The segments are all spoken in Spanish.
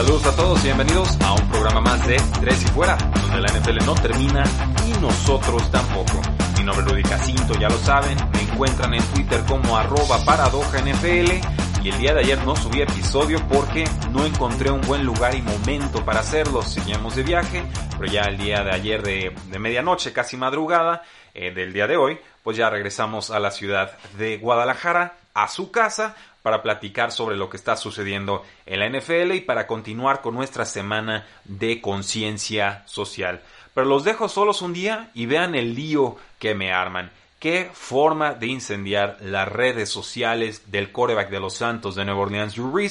Saludos a todos y bienvenidos a un programa más de Tres y Fuera, donde la NFL no termina y nosotros tampoco. Mi nombre es Rudy Jacinto, ya lo saben, me encuentran en Twitter como arroba paradoja NFL y el día de ayer no subí episodio porque no encontré un buen lugar y momento para hacerlo. Seguíamos de viaje, pero ya el día de ayer de, de medianoche, casi madrugada eh, del día de hoy, pues ya regresamos a la ciudad de Guadalajara, a su casa, para platicar sobre lo que está sucediendo en la NFL y para continuar con nuestra semana de conciencia social. Pero los dejo solos un día y vean el lío que me arman. Qué forma de incendiar las redes sociales del coreback de los Santos de Nueva Orleans, Drew.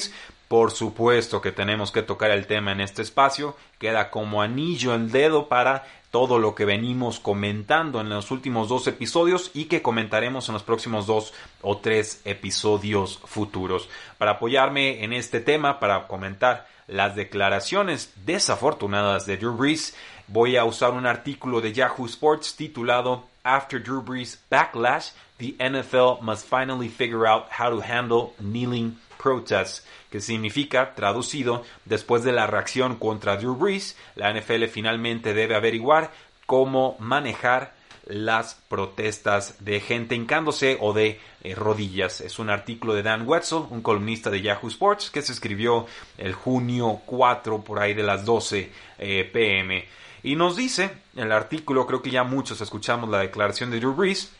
Por supuesto que tenemos que tocar el tema en este espacio. Queda como anillo en dedo para todo lo que venimos comentando en los últimos dos episodios y que comentaremos en los próximos dos o tres episodios futuros. Para apoyarme en este tema, para comentar las declaraciones desafortunadas de Drew Brees, voy a usar un artículo de Yahoo Sports titulado After Drew Brees Backlash, the NFL must finally figure out how to handle kneeling protests, que significa, traducido, después de la reacción contra Drew Brees, la NFL finalmente debe averiguar cómo manejar las protestas de gente hincándose o de eh, rodillas. Es un artículo de Dan Wetzel, un columnista de Yahoo Sports, que se escribió el junio 4 por ahí de las 12 eh, pm. Y nos dice, el artículo, creo que ya muchos escuchamos la declaración de Drew Brees,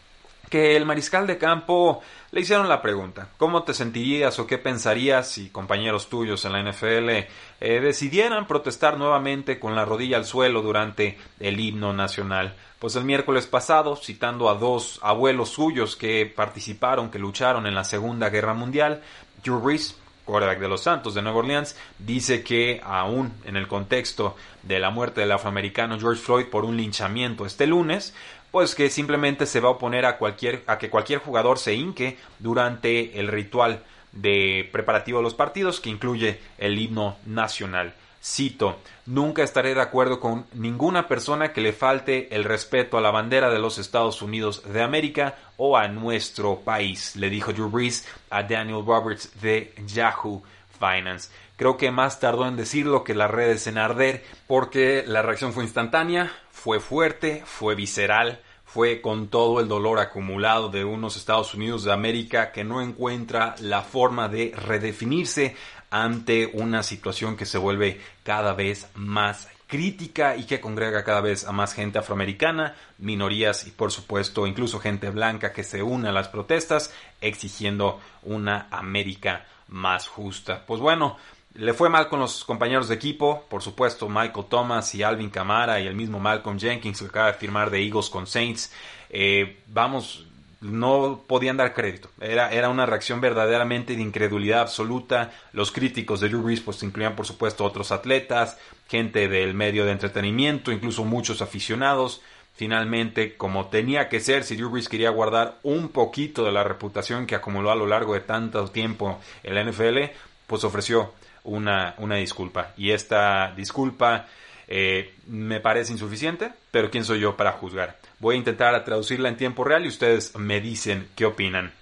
que el mariscal de campo le hicieron la pregunta, ¿cómo te sentirías o qué pensarías si compañeros tuyos en la NFL eh, decidieran protestar nuevamente con la rodilla al suelo durante el himno nacional? Pues el miércoles pasado, citando a dos abuelos suyos que participaron, que lucharon en la Segunda Guerra Mundial, Drew Brees, quarterback de los Santos de Nueva Orleans, dice que aún en el contexto de la muerte del afroamericano George Floyd por un linchamiento este lunes, pues que simplemente se va a oponer a cualquier a que cualquier jugador se hinque durante el ritual de preparativo de los partidos que incluye el himno nacional. Cito, nunca estaré de acuerdo con ninguna persona que le falte el respeto a la bandera de los Estados Unidos de América o a nuestro país, le dijo Drew Brees a Daniel Roberts de Yahoo Finance. Creo que más tardó en decirlo que las redes en arder porque la reacción fue instantánea, fue fuerte, fue visceral, fue con todo el dolor acumulado de unos Estados Unidos de América que no encuentra la forma de redefinirse ante una situación que se vuelve cada vez más crítica y que congrega cada vez a más gente afroamericana, minorías y por supuesto incluso gente blanca que se une a las protestas exigiendo una América más justa. Pues bueno, le fue mal con los compañeros de equipo, por supuesto Michael Thomas y Alvin Kamara y el mismo Malcolm Jenkins que acaba de firmar de Eagles con Saints. Eh, vamos, no podían dar crédito. Era, era una reacción verdaderamente de incredulidad absoluta. Los críticos de Drew Brees pues incluían por supuesto otros atletas, gente del medio de entretenimiento, incluso muchos aficionados. Finalmente, como tenía que ser, si Drew Brees quería guardar un poquito de la reputación que acumuló a lo largo de tanto tiempo en la NFL, pues ofreció una, una disculpa. Y esta disculpa eh, me parece insuficiente, pero ¿quién soy yo para juzgar? Voy a intentar traducirla en tiempo real y ustedes me dicen qué opinan.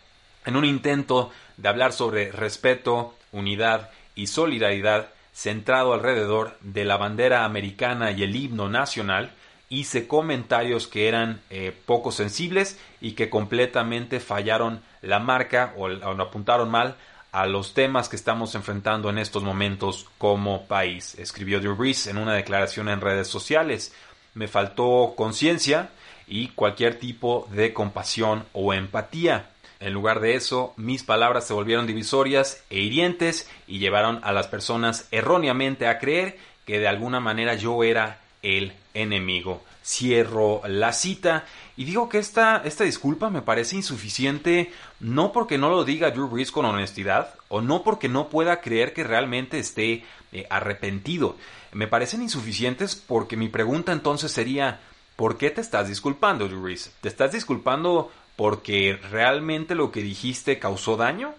En un intento de hablar sobre respeto, unidad y solidaridad centrado alrededor de la bandera americana y el himno nacional, hice comentarios que eran eh, poco sensibles y que completamente fallaron la marca o, o apuntaron mal a los temas que estamos enfrentando en estos momentos como país, escribió Drew Brees en una declaración en redes sociales. Me faltó conciencia y cualquier tipo de compasión o empatía. En lugar de eso, mis palabras se volvieron divisorias e hirientes y llevaron a las personas erróneamente a creer que de alguna manera yo era el enemigo. Cierro la cita y digo que esta, esta disculpa me parece insuficiente no porque no lo diga Drew Brees con honestidad o no porque no pueda creer que realmente esté eh, arrepentido. Me parecen insuficientes porque mi pregunta entonces sería ¿por qué te estás disculpando, Drew? ¿Te estás disculpando porque realmente lo que dijiste causó daño?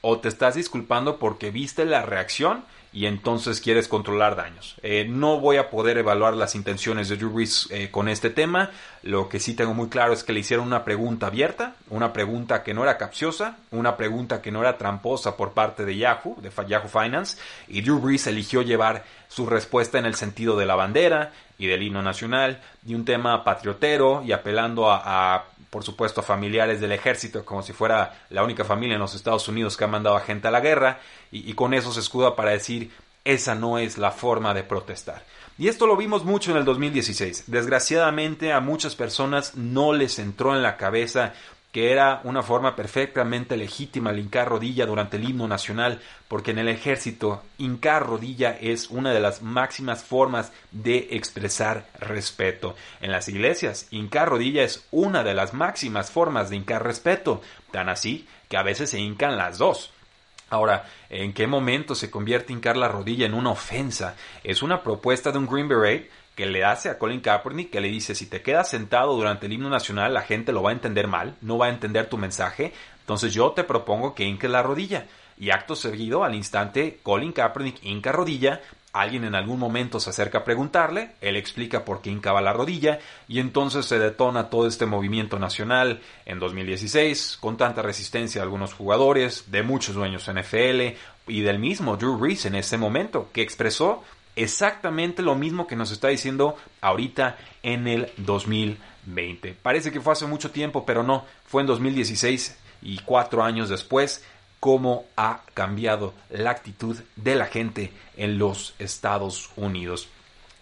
¿O te estás disculpando porque viste la reacción y entonces quieres controlar daños. Eh, no voy a poder evaluar las intenciones de Drew eh, con este tema. Lo que sí tengo muy claro es que le hicieron una pregunta abierta, una pregunta que no era capciosa, una pregunta que no era tramposa por parte de Yahoo, de Yahoo Finance, y Drew eligió llevar su respuesta en el sentido de la bandera y del himno nacional, y un tema patriotero y apelando a por supuesto, a familiares del ejército, como si fuera la única familia en los Estados Unidos que ha mandado a gente a la guerra, y, con eso se escuda para decir, esa no es la forma de protestar. Y esto lo vimos mucho en el 2016. Desgraciadamente a muchas personas no les entró en la cabeza que era una forma perfectamente legítima el hincar rodilla durante el himno nacional, porque en el ejército hincar rodilla es una de las máximas formas de expresar respeto. En las iglesias, hincar rodilla es una de las máximas formas de hincar respeto, tan así que a veces se hincan las dos. Ahora, ¿en qué momento se convierte hincar la rodilla en una ofensa? Es una propuesta de un Green Beret que le hace a Colin Kaepernick, que le dice, si te quedas sentado durante el himno nacional, la gente lo va a entender mal, no va a entender tu mensaje, entonces yo te propongo que hinques la rodilla. Y acto seguido, al instante, Colin Kaepernick hinca rodilla, alguien en algún momento se acerca a preguntarle, él explica por qué hincaba la rodilla, y entonces se detona todo este movimiento nacional en 2016, con tanta resistencia de algunos jugadores, de muchos dueños NFL, y del mismo Drew Brees en ese momento, que expresó exactamente lo mismo que nos está diciendo ahorita en el 2020. Parece que fue hace mucho tiempo, pero no, fue en 2016 y cuatro años después cómo ha cambiado la actitud de la gente en los Estados Unidos.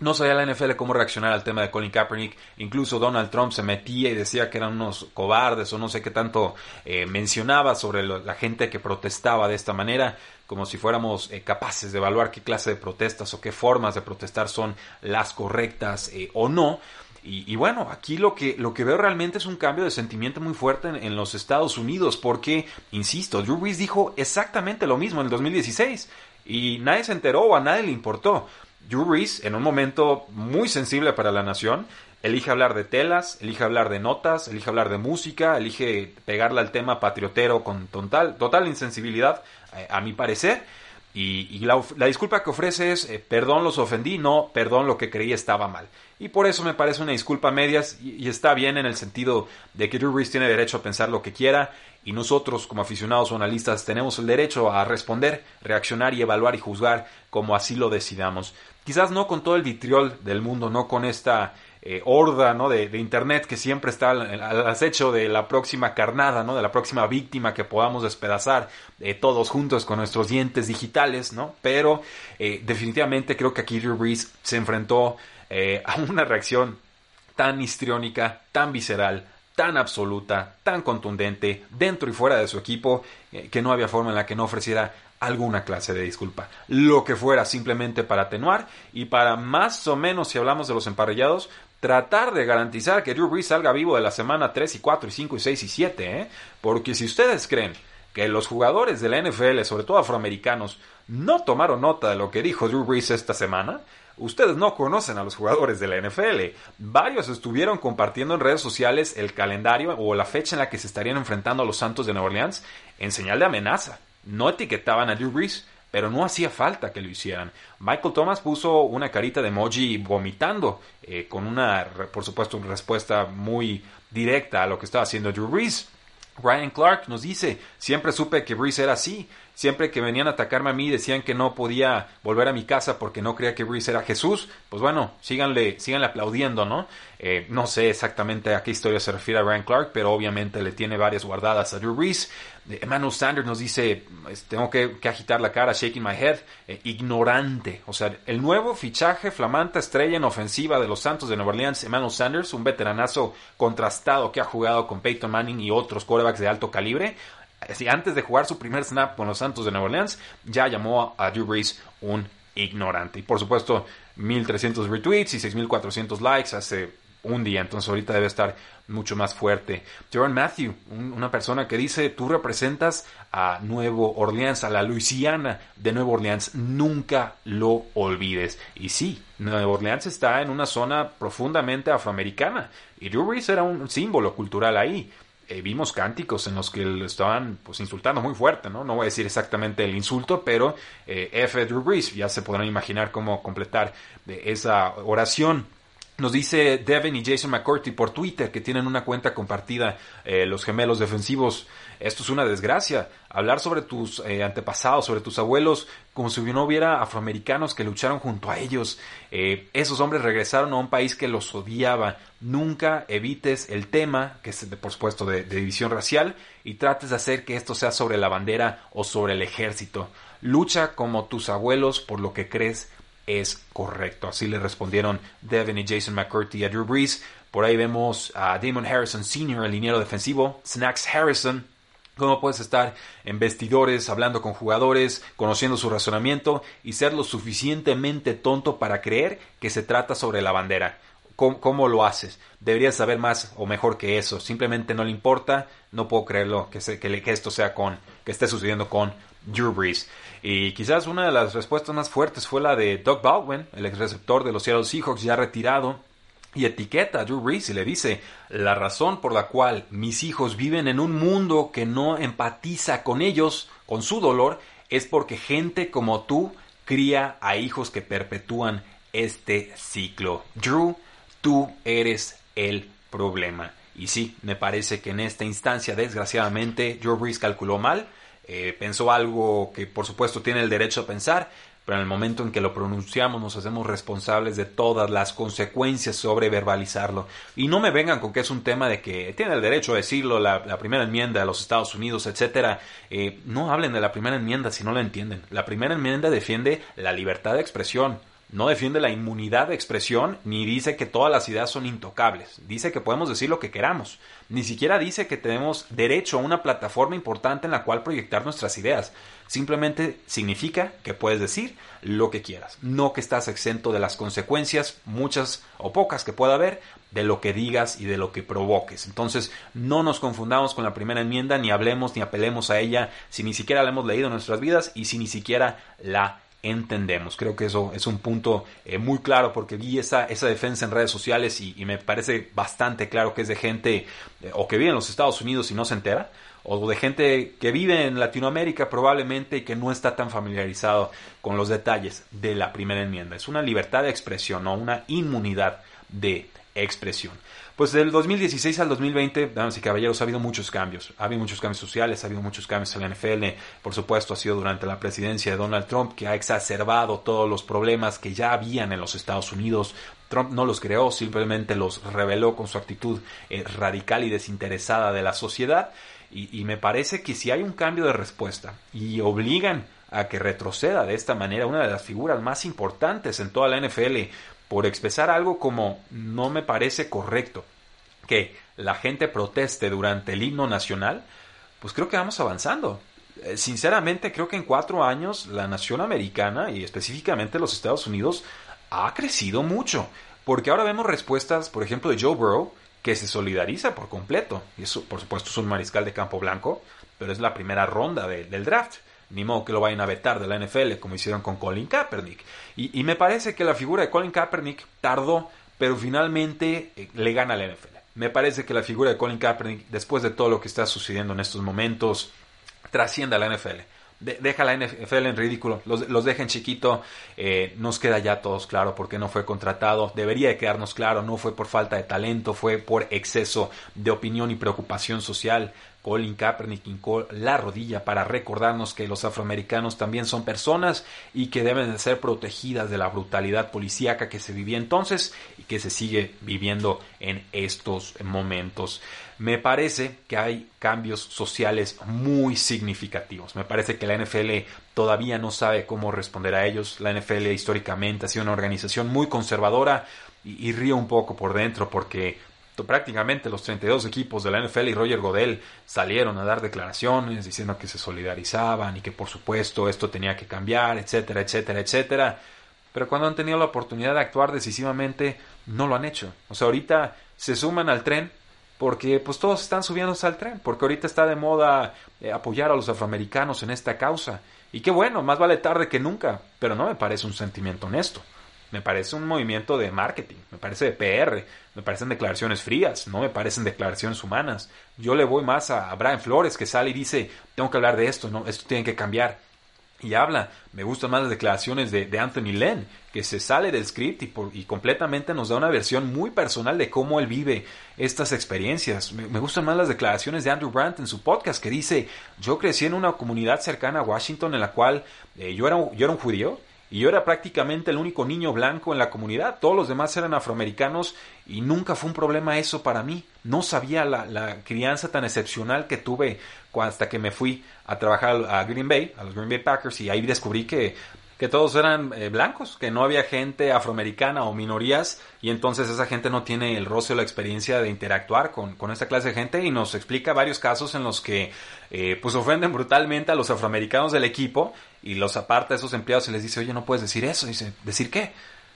No sabía la NFL cómo reaccionar al tema de Colin Kaepernick. Incluso Donald Trump se metía y decía que eran unos cobardes o no sé qué tanto eh, mencionaba sobre la gente que protestaba de esta manera, como si fuéramos eh, capaces de evaluar qué clase de protestas o qué formas de protestar son las correctas eh, o no. Y, bueno, aquí lo que, lo que veo realmente es un cambio de sentimiento muy fuerte en, los Estados Unidos, porque, insisto, Drew Brees dijo exactamente lo mismo en el 2016 y nadie se enteró o a nadie le importó. Drew Brees, en un momento muy sensible para la nación, elige hablar de telas, elige hablar de notas, elige hablar de música, elige pegarle al tema patriotero con total, total insensibilidad, eh, a mi parecer. Y, la, disculpa que ofrece es, eh, perdón, los ofendí, no, perdón, lo que creí estaba mal. Y por eso me parece una disculpa a medias y, está bien en el sentido de que Drew Brees tiene derecho a pensar lo que quiera y nosotros como aficionados o analistas tenemos el derecho a responder, reaccionar y evaluar y juzgar como así lo decidamos. Quizás no con todo el vitriol del mundo, no con esta eh, horda ¿no? de, internet que siempre está al, acecho de la próxima carnada, ¿no? de la próxima víctima que podamos despedazar eh, todos juntos con nuestros dientes digitales, ¿no? pero eh, definitivamente creo que aquí Drew Brees se enfrentó a una reacción tan histriónica, tan visceral, tan absoluta, tan contundente, dentro y fuera de su equipo, que no había forma en la que no ofreciera alguna clase de disculpa. Lo que fuera simplemente para atenuar y para más o menos, si hablamos de los emparrillados, tratar de garantizar que Drew Brees salga vivo de la semana 3 y 4 y 5 y 6 y 7, ¿eh? Porque si ustedes creen que los jugadores de la NFL, sobre todo afroamericanos, no tomaron nota de lo que dijo Drew Brees esta semana, ustedes no conocen a los jugadores de la NFL. Varios estuvieron compartiendo en redes sociales el calendario o la fecha en la que se estarían enfrentando a los Santos de Nueva Orleans en señal de amenaza. No etiquetaban a Drew Brees, pero no hacía falta que lo hicieran. Michael Thomas puso una carita de emoji vomitando, eh, con una, por supuesto, una respuesta muy directa a lo que estaba haciendo Drew Brees. Ryan Clark nos dice, siempre supe que Brees era así. siempre que venían a atacarme a mí decían que no podía volver a mi casa porque no creía que Brees era Jesús, pues bueno, síganle, síganle aplaudiendo, ¿no? Eh, no sé exactamente a qué historia se refiere a Ryan Clark, pero obviamente le tiene varias guardadas a Drew Brees. Emmanuel Sanders nos dice, tengo que, agitar la cara, shaking my head, eh, ignorante. O sea, el nuevo fichaje, flamante estrella en ofensiva de los Santos de Nueva Orleans, Emmanuel Sanders, un veteranazo contrastado que ha jugado con Peyton Manning y otros quarterbacks de alto calibre. Antes de jugar su primer snap con los Santos de Nueva Orleans, ya llamó a Drew Brees un ignorante. Y por supuesto, 1300 retweets y 6400 likes hace un día, entonces ahorita debe estar mucho más fuerte. Jerome Matthew, una persona que dice, tú representas a Nuevo Orleans, a la Luisiana de Nuevo Orleans, nunca lo olvides. Y sí, Nuevo Orleans está en una zona profundamente afroamericana y Drew Brees era un símbolo cultural ahí. Eh, vimos cánticos en los que lo estaban pues insultando muy fuerte, ¿no? No voy a decir exactamente el insulto, pero eh, F. Drew Brees, ya se podrán imaginar cómo completar eh, esa oración. Nos dice Devin y Jason McCourty por Twitter que tienen una cuenta compartida, eh, los gemelos defensivos. Esto es una desgracia. Hablar sobre tus eh, antepasados, sobre tus abuelos, como si no hubiera afroamericanos que lucharon junto a ellos. Eh, esos hombres regresaron a un país que los odiaba. Nunca evites el tema, que es por supuesto de división racial, y trates de hacer que esto sea sobre la bandera o sobre el ejército. Lucha como tus abuelos por lo que crees es correcto. Así le respondieron Devin y Jason McCurdy a Drew Brees. Por ahí vemos a Damon Harrison Sr., el liniero defensivo, Snacks Harrison. ¿Cómo puedes estar en vestidores, hablando con jugadores, conociendo su razonamiento y ser lo suficientemente tonto para creer que se trata sobre la bandera? ¿Cómo, lo haces? Deberías saber más o mejor que eso. Simplemente no le importa. No puedo creerlo que, que, que esto sea con, que esté sucediendo con Drew Brees. Y quizás una de las respuestas más fuertes fue la de Doug Baldwin, el ex receptor de los Seattle Seahawks ya retirado, y etiqueta a Drew Brees y le dice, la razón por la cual mis hijos viven en un mundo que no empatiza con ellos, con su dolor, es porque gente como tú cría a hijos que perpetúan este ciclo. Drew, tú eres el problema. Y sí, me parece que en esta instancia, desgraciadamente, Drew Brees calculó mal eh, pensó algo que por supuesto tiene el derecho a pensar, pero en el momento en que lo pronunciamos nos hacemos responsables de todas las consecuencias sobre verbalizarlo. Y no me vengan con que es un tema de que tiene el derecho a decirlo la, primera enmienda de los Estados Unidos, etcétera. Eh, no hablen de la primera enmienda si no la entienden. La primera enmienda defiende la libertad de expresión no defiende la inmunidad de expresión ni dice que todas las ideas son intocables. Dice que podemos decir lo que queramos. Ni siquiera dice que tenemos derecho a una plataforma importante en la cual proyectar nuestras ideas. Simplemente significa que puedes decir lo que quieras. No que estás exento de las consecuencias, muchas o pocas que pueda haber, de lo que digas y de lo que provoques. Entonces, no nos confundamos con la primera enmienda, ni hablemos ni apelemos a ella si ni siquiera la hemos leído en nuestras vidas y si ni siquiera la entendemos. Creo que eso es un punto eh, muy claro porque vi esa, esa defensa en redes sociales y, me parece bastante claro que es de gente eh, o que vive en los Estados Unidos y no se entera o de gente que vive en Latinoamérica probablemente y que no está tan familiarizado con los detalles de la primera enmienda. Es una libertad de expresión, no una inmunidad de expresión. Pues del 2016 al 2020, damas y caballeros, ha habido muchos cambios. Ha habido muchos cambios sociales, ha habido muchos cambios en la NFL. Por supuesto, ha sido durante la presidencia de Donald Trump que ha exacerbado todos los problemas que ya habían en los Estados Unidos. Trump no los creó, simplemente los reveló con su actitud eh, radical y desinteresada de la sociedad. Y, y me parece que si hay un cambio de respuesta y obligan a que retroceda de esta manera una de las figuras más importantes en toda la NFL por expresar algo como no me parece correcto que la gente proteste durante el himno nacional, pues creo que vamos avanzando. Eh, sinceramente, creo que en cuatro años la nación americana y específicamente los Estados Unidos ha crecido mucho. Porque ahora vemos respuestas, por ejemplo, de Joe Burrow, que se solidariza por completo. Y eso, por supuesto, es un mariscal de campo blanco, pero es la primera ronda del draft ni modo que lo vayan a vetar de la NFL como hicieron con Colin Kaepernick. Y, me parece que la figura de Colin Kaepernick tardó, pero finalmente eh, le gana a la NFL. Me parece que la figura de Colin Kaepernick, después de todo lo que está sucediendo en estos momentos, trasciende a la NFL. deja la NFL en ridículo, los, los deja en chiquito, eh, nos queda ya todos claro por qué no fue contratado, debería de quedarnos claro, no fue por falta de talento, fue por exceso de opinión y preocupación social. Colin Kaepernick hincó la rodilla para recordarnos que los afroamericanos también son personas y que deben de ser protegidas de la brutalidad policíaca que se vivía entonces y que se sigue viviendo en estos momentos. Me parece que hay cambios sociales muy significativos. Me parece que la NFL todavía no sabe cómo responder a ellos. La NFL históricamente ha sido una organización muy conservadora y, y río un poco por dentro porque prácticamente los 32 equipos de la NFL y Roger Godel salieron a dar declaraciones diciendo que se solidarizaban y que por supuesto esto tenía que cambiar, etcétera, etcétera, etcétera. Pero cuando han tenido la oportunidad de actuar decisivamente, no lo han hecho. O sea, ahorita se suman al tren porque pues todos están subiéndose al tren, porque ahorita está de moda eh, apoyar a los afroamericanos en esta causa. Y qué bueno, más vale tarde que nunca, pero no me parece un sentimiento honesto. Me parece un movimiento de marketing, me parece de PR, me parecen declaraciones frías, no me parecen declaraciones humanas. Yo le voy más a Brian Flores que sale y dice, tengo que hablar de esto, no, esto tiene que cambiar. Y habla, me gustan más las declaraciones de, Anthony Len, que se sale del script y, y, completamente nos da una versión muy personal de cómo él vive estas experiencias. Me, gustan más las declaraciones de Andrew Brandt en su podcast, que dice, yo crecí en una comunidad cercana a Washington en la cual eh, yo, era, yo era un judío, y yo era prácticamente el único niño blanco en la comunidad. Todos los demás eran afroamericanos y nunca fue un problema eso para mí. No sabía la, crianza tan excepcional que tuve hasta que me fui a trabajar a Green Bay, a los Green Bay Packers, y ahí descubrí que que todos eran eh, blancos, que no había gente afroamericana o minorías y entonces esa gente no tiene el roce o la experiencia de interactuar con, con esta clase de gente y nos explica varios casos en los que eh, pues ofenden brutalmente a los afroamericanos del equipo y los aparta a esos empleados y les dice, oye, no puedes decir eso. dice, ¿decir qué?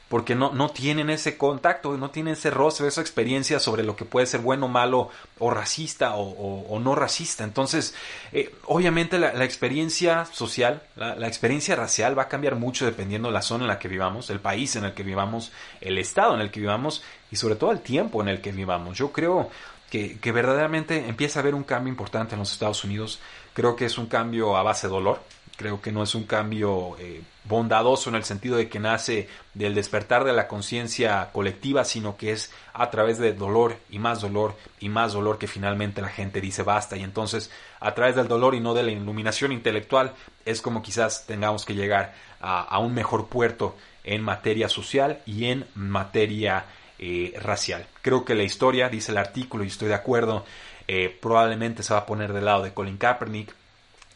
Porque no, no tienen ese contacto, no tienen ese rostro, esa experiencia sobre lo que puede ser bueno, malo o racista o, no racista. Entonces, eh, obviamente la, experiencia social, la, experiencia racial va a cambiar mucho dependiendo de la zona en la que vivamos, el país en el que vivamos, el estado en el que vivamos y sobre todo el tiempo en el que vivamos. Yo creo que, que verdaderamente empieza a haber un cambio importante en los Estados Unidos. Creo que es un cambio a base de dolor, Creo que no es un cambio eh, bondadoso en el sentido de que nace del despertar de la conciencia colectiva, sino que es a través de dolor y más dolor y más dolor que finalmente la gente dice basta. Y entonces, a través del dolor y no de la iluminación intelectual, es como quizás tengamos que llegar a, un mejor puerto en materia social y en materia eh, racial. Creo que la historia, dice el artículo, y estoy de acuerdo, eh, probablemente se va a poner del lado de Colin Kaepernick,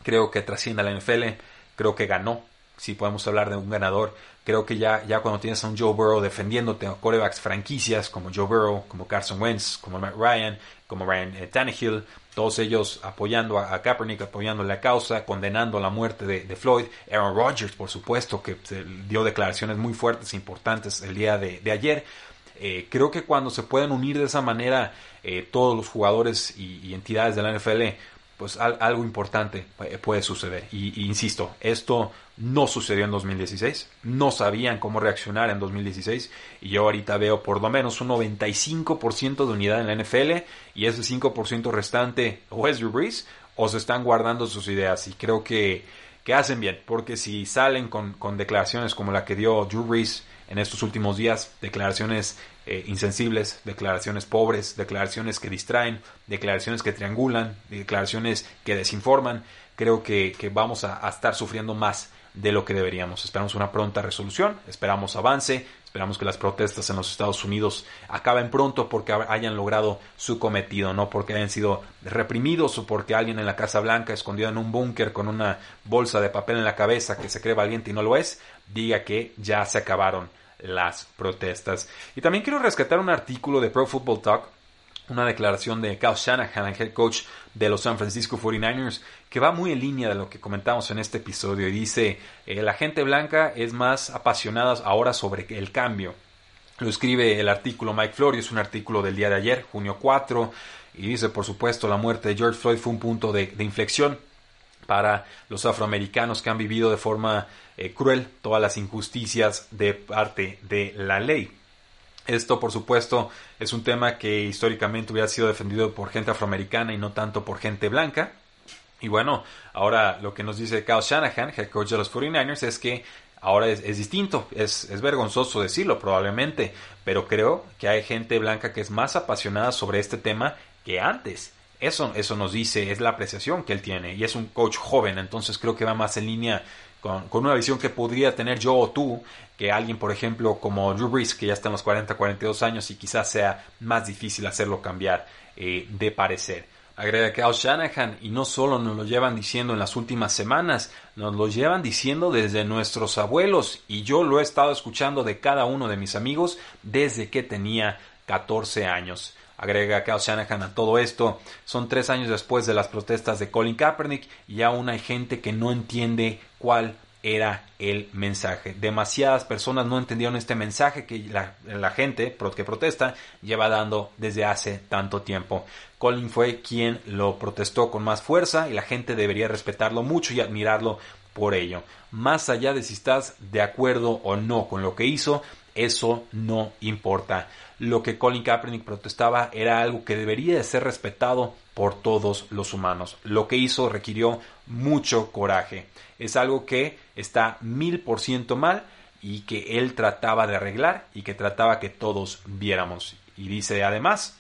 creo que trasciende a la NFL, creo que ganó, si podemos hablar de un ganador, creo que ya, ya cuando tienes a un Joe Burrow defendiéndote a corebacks franquicias como Joe Burrow, como Carson Wentz, como Matt Ryan, como Ryan eh, Tannehill, todos ellos apoyando a, Kaepernick, apoyando la causa, condenando la muerte de, Floyd, Aaron Rodgers, por supuesto, que dio declaraciones muy fuertes e importantes el día de, ayer. Eh, creo que cuando se pueden unir de esa manera eh, todos los jugadores y, y, entidades de la NFL, pues algo importante puede suceder. Y, insisto, esto no sucedió en 2016, no sabían cómo reaccionar en 2016 y yo ahorita veo por lo menos un 95% de unidad en la NFL y ese 5% restante o es Drew Brees o se están guardando sus ideas y creo que, que hacen bien, porque si salen con, con declaraciones como la que dio Drew Brees en estos últimos días, declaraciones eh, insensibles, declaraciones pobres, declaraciones que distraen, declaraciones que triangulan, declaraciones que desinforman, creo que, vamos a, estar sufriendo más de lo que deberíamos. Esperamos una pronta resolución, esperamos avance, esperamos que las protestas en los Estados Unidos acaben pronto porque hayan logrado su cometido, no porque hayan sido reprimidos o porque alguien en la Casa Blanca, escondido en un búnker con una bolsa de papel en la cabeza que se cree valiente y no lo es, diga que ya se acabaron las protestas. Y también quiero rescatar un artículo de Pro Football Talk, una declaración de Kyle Shanahan, el head coach de los San Francisco 49ers, que va muy en línea de lo que comentamos en este episodio y dice, eh, la gente blanca es más apasionada ahora sobre el cambio. Lo escribe el artículo Mike Florio, es un artículo del día de ayer, junio 4, y dice, por supuesto, la muerte de George Floyd fue un punto de inflexión para los afroamericanos que han vivido de forma eh, cruel todas las injusticias de parte de la ley. Esto, por supuesto, es un tema que históricamente hubiera sido defendido por gente afroamericana y no tanto por gente blanca. Y bueno, ahora lo que nos dice Kyle Shanahan, head coach de los 49ers, es que ahora es, distinto. Es, vergonzoso decirlo probablemente, pero creo que hay gente blanca que es más apasionada sobre este tema que antes. Eso, eso nos dice, es la apreciación que él tiene y es un coach joven, entonces creo que va más en línea con, una visión que podría tener yo o tú, que alguien, por ejemplo, como Drew Brees, que ya está en los 40, 42 años y quizás sea más difícil hacerlo cambiar eh, de parecer. Agrega Kyle Shanahan y no solo nos lo llevan diciendo en las últimas semanas, nos lo llevan diciendo desde nuestros abuelos y yo lo he estado escuchando de cada uno de mis amigos desde que tenía 14 años. Agrega Kyle Shanahan a todo esto. Son tres años después de las protestas de Colin Kaepernick y aún hay gente que no entiende cuál era el mensaje. Demasiadas personas no entendieron este mensaje que la, gente que protesta lleva dando desde hace tanto tiempo. Colin fue quien lo protestó con más fuerza y la gente debería respetarlo mucho y admirarlo por ello. Más allá de si estás de acuerdo o no con lo que hizo, eso no importa lo que Colin Kaepernick protestaba era algo que debería de ser respetado por todos los humanos. Lo que hizo requirió mucho coraje. Es algo que está mil por ciento mal y que él trataba de arreglar y que trataba que todos viéramos. Y dice además,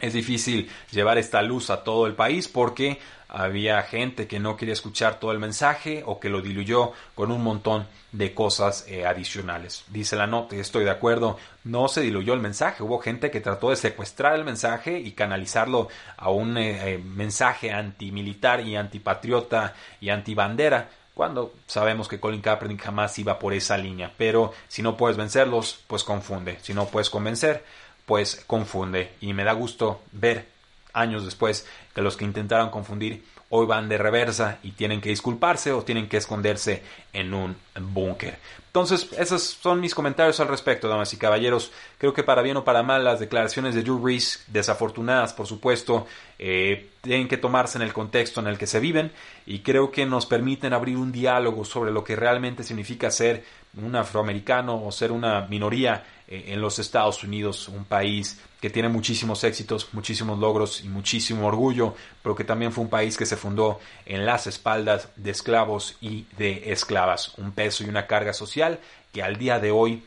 es difícil llevar esta luz a todo el país porque había gente que no quería escuchar todo el mensaje o que lo diluyó con un montón de cosas eh, adicionales. Dice la nota, estoy de acuerdo, no se diluyó el mensaje, hubo gente que trató de secuestrar el mensaje y canalizarlo a un eh, eh, mensaje antimilitar y antipatriota y antibandera, cuando sabemos que Colin Kaepernick jamás iba por esa línea. Pero si no puedes vencerlos, pues confunde. Si no puedes convencer, pues confunde. Y me da gusto ver años después que los que intentaron confundir hoy van de reversa y tienen que disculparse o tienen que esconderse en un búnker. Entonces, esos son mis comentarios al respecto, damas y caballeros. Creo que para bien o para mal, las declaraciones de Drew Brees, desafortunadas, por supuesto, eh, tienen que tomarse en el contexto en el que se viven y creo que nos permiten abrir un diálogo sobre lo que realmente significa ser un afroamericano o ser una minoría eh, en los Estados Unidos, un país que tiene muchísimos éxitos, muchísimos logros y muchísimo orgullo, pero que también fue un país que se fundó en las espaldas de esclavos y de esclavas, un peso y una carga social que al día de hoy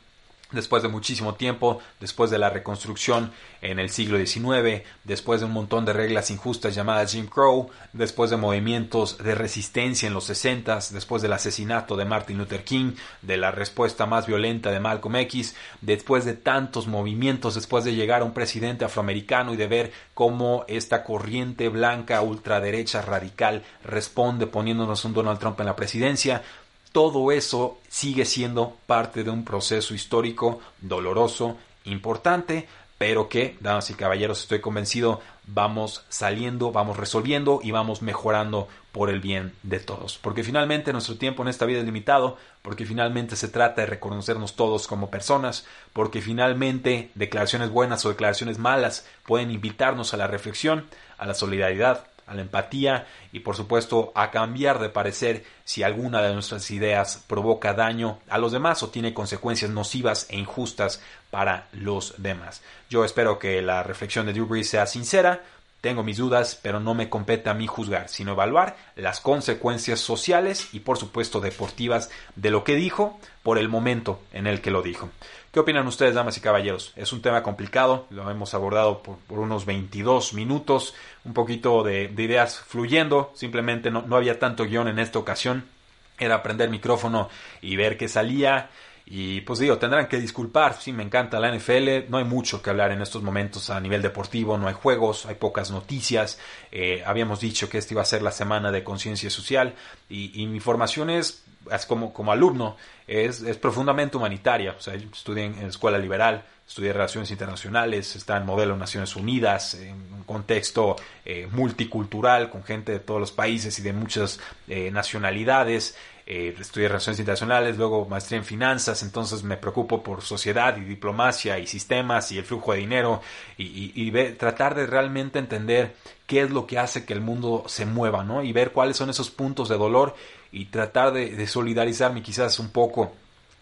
después de muchísimo tiempo, después de la reconstrucción en el siglo XIX, después de un montón de reglas injustas llamadas Jim Crow, después de movimientos de resistencia en los 60, después del asesinato de Martin Luther King, de la respuesta más violenta de Malcolm X, después de tantos movimientos, después de llegar a un presidente afroamericano y de ver cómo esta corriente blanca ultraderecha radical responde poniéndonos un Donald Trump en la presidencia, todo eso sigue siendo parte de un proceso histórico doloroso, importante, pero que, damas y caballeros, estoy convencido, vamos saliendo, vamos resolviendo y vamos mejorando por el bien de todos. Porque finalmente nuestro tiempo en esta vida es limitado, porque finalmente se trata de reconocernos todos como personas, porque finalmente declaraciones buenas o declaraciones malas pueden invitarnos a la reflexión, a la solidaridad, a la empatía y por supuesto a cambiar de parecer si alguna de nuestras ideas provoca daño a los demás o tiene consecuencias nocivas e injustas para los demás. Yo espero que la reflexión de Drew sea sincera, tengo mis dudas, pero no me compete a mí juzgar, sino evaluar las consecuencias sociales y por supuesto deportivas de lo que dijo por el momento en el que lo dijo. ¿Qué opinan ustedes, damas y caballeros? Es un tema complicado, lo hemos abordado por, unos 22 minutos, un poquito de, ideas fluyendo, simplemente no, no había tanto guion en esta ocasión, era prender micrófono y ver qué salía. Y pues digo, tendrán que disculpar, sí, me encanta la NFL, no hay mucho que hablar en estos momentos a nivel deportivo, no hay juegos, hay pocas noticias, eh, habíamos dicho que esta iba a ser la semana de conciencia social y, mi formación es, como, como alumno, es, es, profundamente humanitaria, o sea, yo estudié en, escuela liberal, estudié relaciones internacionales, está en modelo Naciones Unidas, en un contexto eh, multicultural, con gente de todos los países y de muchas eh, nacionalidades, eh, estudié Relaciones Internacionales, luego maestría en Finanzas, entonces me preocupo por sociedad y diplomacia y sistemas y el flujo de dinero y, tratar de realmente entender qué es lo que hace que el mundo se mueva, ¿no? Y ver cuáles son esos puntos de dolor y tratar de, de solidarizarme quizás un poco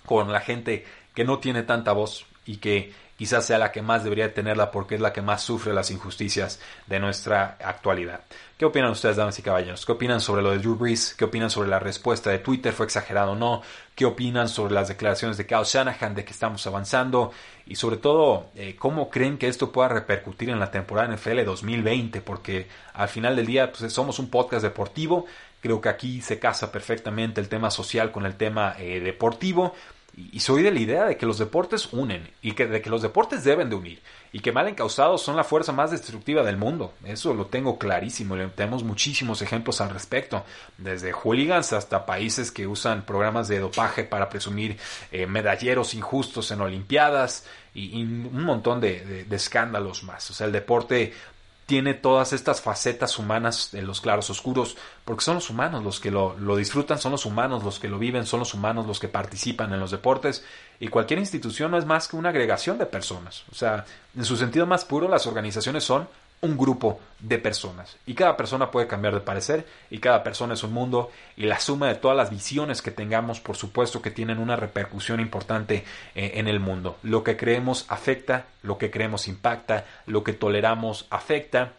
con la gente que no tiene tanta voz y que quizás sea la que más debería tenerla porque es la que más sufre las injusticias de nuestra actualidad. ¿Qué opinan ustedes, damas y caballeros? ¿Qué opinan sobre lo de Drew Brees? ¿Qué opinan sobre la respuesta de Twitter? ¿Fue exagerado o no? ¿Qué opinan sobre las declaraciones de Kyle Shanahan de que estamos avanzando? Y sobre todo, eh, ¿cómo creen que esto pueda repercutir en la temporada NFL 2020? Porque al final del día pues, somos un podcast deportivo. Creo que aquí se casa perfectamente el tema social con el tema eh, deportivo y soy de la idea de que los deportes unen y que de que los deportes deben de unir y que mal encausados son la fuerza más destructiva del mundo. Eso lo tengo clarísimo. Tenemos muchísimos ejemplos al respecto, desde hooligans hasta países que usan programas de dopaje para presumir eh, medalleros injustos en Olimpiadas y, un montón de, de escándalos más. O sea, el deporte tiene todas estas facetas humanas de los claros oscuros, porque son los humanos los que lo, disfrutan, son los humanos los que lo viven, son los humanos los que participan en los deportes, y cualquier institución no es más que una agregación de personas. O sea, en su sentido más puro, las organizaciones son un grupo de personas y cada persona puede cambiar de parecer y cada persona es un mundo y la suma de todas las visiones que tengamos por supuesto que tienen una repercusión importante eh, en el mundo. Lo que creemos afecta, lo que creemos impacta, lo que toleramos afecta,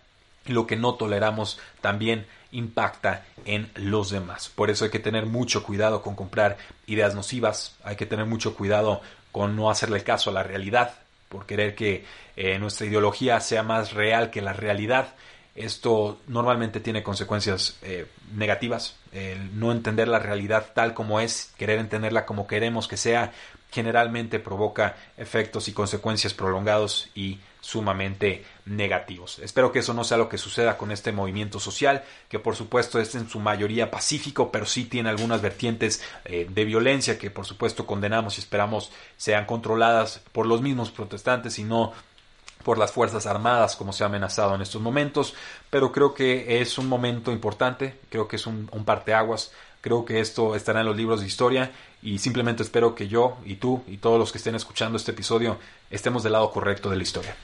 lo que no toleramos también impacta en los demás. Por eso hay que tener mucho cuidado con comprar ideas nocivas, hay que tener mucho cuidado con no hacerle caso a la realidad, por querer que eh, nuestra ideología sea más real que la realidad. Esto normalmente tiene consecuencias eh, negativas. El no entender la realidad tal como es, querer entenderla como queremos que sea, generalmente provoca efectos y consecuencias prolongados y sumamente negativos. Espero que eso no sea lo que suceda con este movimiento social, que por supuesto es en su mayoría pacífico, pero sí tiene algunas vertientes eh, de violencia que por supuesto condenamos y esperamos sean controladas por los mismos protestantes y no por las Fuerzas Armadas como se ha amenazado en estos momentos, pero creo que es un momento importante, creo que es un, un parteaguas, creo que esto estará en los libros de historia y simplemente espero que yo y tú y todos los que estén escuchando este episodio estemos del lado correcto de la historia.